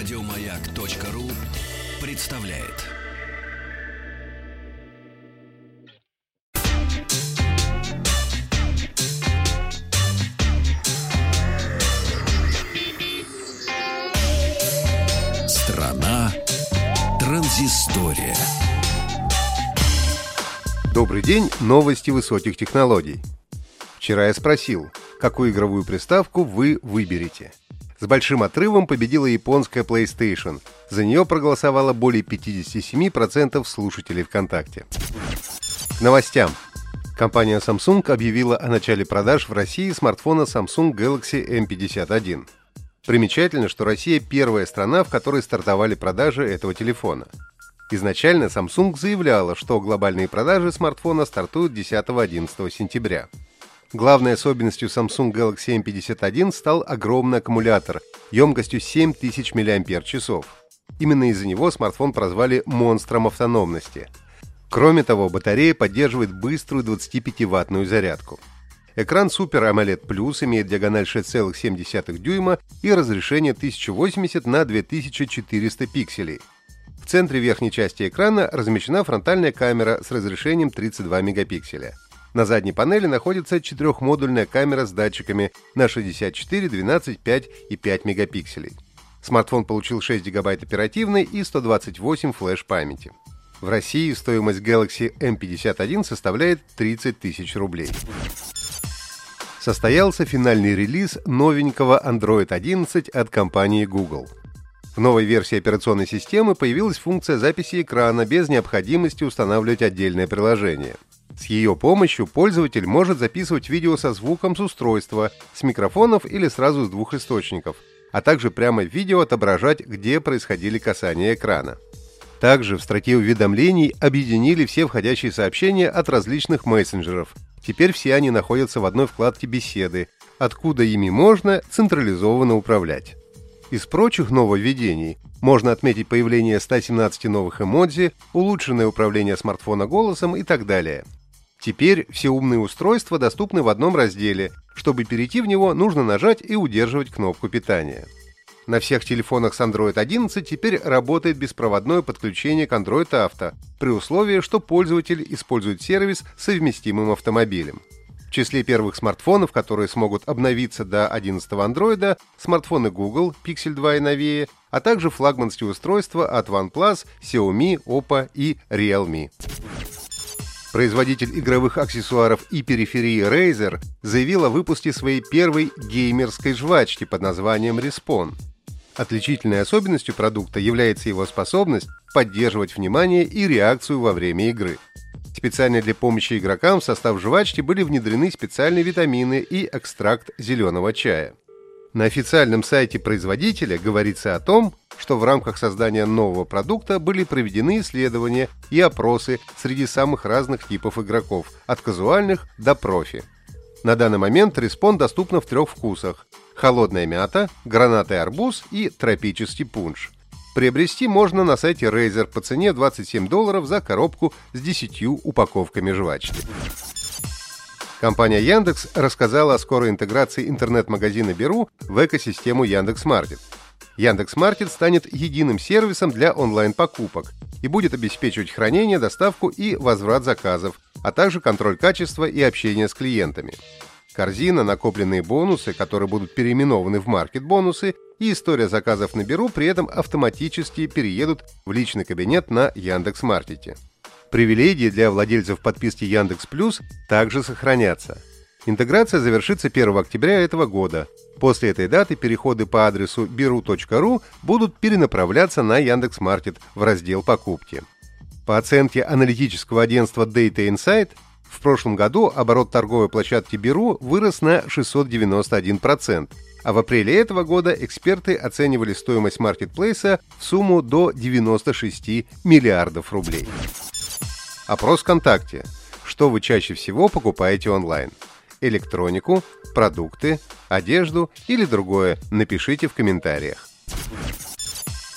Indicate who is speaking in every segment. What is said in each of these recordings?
Speaker 1: Радиомаяк.ру представляет. Страна транзистория.
Speaker 2: Добрый день, новости высоких технологий. Вчера я спросил, какую игровую приставку вы выберете. С большим отрывом победила японская PlayStation. За нее проголосовало более 57% слушателей ВКонтакте. Новостям. Компания Samsung объявила о начале продаж в России смартфона Samsung Galaxy M51. Примечательно, что Россия первая страна, в которой стартовали продажи этого телефона. Изначально Samsung заявляла, что глобальные продажи смартфона стартуют 10-11 сентября. Главной особенностью Samsung Galaxy M51 стал огромный аккумулятор емкостью 7000 мАч. Именно из-за него смартфон прозвали «монстром автономности». Кроме того, батарея поддерживает быструю 25-ваттную зарядку. Экран Super AMOLED Plus имеет диагональ 6,7 дюйма и разрешение 1080 на 2400 пикселей. В центре верхней части экрана размещена фронтальная камера с разрешением 32 мегапикселя. На задней панели находится четырехмодульная камера с датчиками на 64, 12, 5 и 5 мегапикселей. Смартфон получил 6 гигабайт оперативной и 128 флеш памяти. В России стоимость Galaxy M51 составляет 30 тысяч рублей состоялся финальный релиз новенького Android 11 от компании Google. В новой версии операционной системы появилась функция записи экрана без необходимости устанавливать отдельное приложение. С ее помощью пользователь может записывать видео со звуком с устройства, с микрофонов или сразу с двух источников, а также прямо в видео отображать, где происходили касания экрана. Также в строке уведомлений объединили все входящие сообщения от различных мессенджеров, Теперь все они находятся в одной вкладке «Беседы», откуда ими можно централизованно управлять. Из прочих нововведений можно отметить появление 117 новых эмодзи, улучшенное управление смартфона голосом и так далее. Теперь все умные устройства доступны в одном разделе. Чтобы перейти в него, нужно нажать и удерживать кнопку питания. На всех телефонах с Android 11 теперь работает беспроводное подключение к Android Auto, при условии, что пользователь использует сервис с совместимым автомобилем. В числе первых смартфонов, которые смогут обновиться до 11 Android, смартфоны Google Pixel 2 и новее, а также флагманские устройства от OnePlus, Xiaomi, Oppo и Realme. Производитель игровых аксессуаров и периферии Razer заявил о выпуске своей первой геймерской жвачки под названием Respawn. Отличительной особенностью продукта является его способность поддерживать внимание и реакцию во время игры. Специально для помощи игрокам в состав жвачки были внедрены специальные витамины и экстракт зеленого чая. На официальном сайте производителя говорится о том, что в рамках создания нового продукта были проведены исследования и опросы среди самых разных типов игроков, от казуальных до профи. На данный момент респон доступна в трех вкусах холодная мята, гранатый арбуз и тропический пунш. Приобрести можно на сайте Razer по цене 27 долларов за коробку с 10 упаковками жвачки. Компания Яндекс рассказала о скорой интеграции интернет-магазина Беру в экосистему Яндекс.Маркет. Яндекс.Маркет станет единым сервисом для онлайн-покупок и будет обеспечивать хранение, доставку и возврат заказов, а также контроль качества и общение с клиентами корзина, накопленные бонусы, которые будут переименованы в маркет-бонусы, и история заказов на Беру при этом автоматически переедут в личный кабинет на Яндекс.Маркете. Привилегии для владельцев подписки Яндекс Плюс также сохранятся. Интеграция завершится 1 октября этого года. После этой даты переходы по адресу beru.ru будут перенаправляться на Яндекс.Маркет в раздел «Покупки». По оценке аналитического агентства Data Insight, в прошлом году оборот торговой площадки Беру вырос на 691%, а в апреле этого года эксперты оценивали стоимость маркетплейса в сумму до 96 миллиардов рублей. Опрос ВКонтакте. Что вы чаще всего покупаете онлайн? Электронику, продукты, одежду или другое? Напишите в комментариях.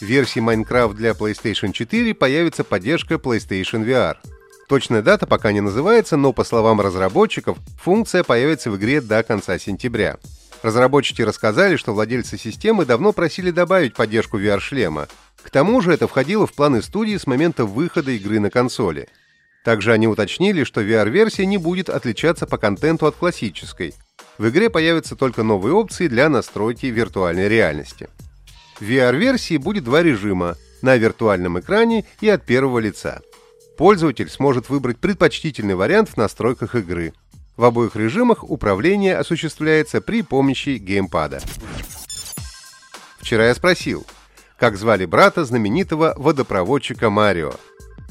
Speaker 2: В версии Minecraft для PlayStation 4 появится поддержка PlayStation VR – Точная дата пока не называется, но по словам разработчиков, функция появится в игре до конца сентября. Разработчики рассказали, что владельцы системы давно просили добавить поддержку VR-шлема. К тому же это входило в планы студии с момента выхода игры на консоли. Также они уточнили, что VR-версия не будет отличаться по контенту от классической. В игре появятся только новые опции для настройки виртуальной реальности. В VR-версии будет два режима – на виртуальном экране и от первого лица. Пользователь сможет выбрать предпочтительный вариант в настройках игры. В обоих режимах управление осуществляется при помощи геймпада. Вчера я спросил, как звали брата знаменитого водопроводчика Марио.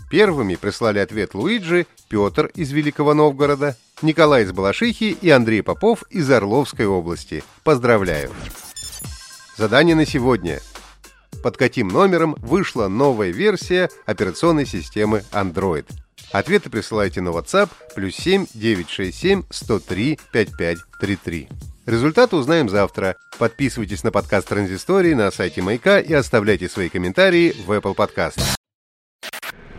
Speaker 2: Первыми прислали ответ Луиджи, Петр из Великого Новгорода, Николай из Балашихи и Андрей Попов из Орловской области. Поздравляю! Задание на сегодня. Под каким номером вышла новая версия операционной системы Android? Ответы присылайте на WhatsApp плюс 7 967 103 5533. Результаты узнаем завтра. Подписывайтесь на подкаст Транзистории на сайте Маяка и оставляйте свои комментарии в Apple Podcast.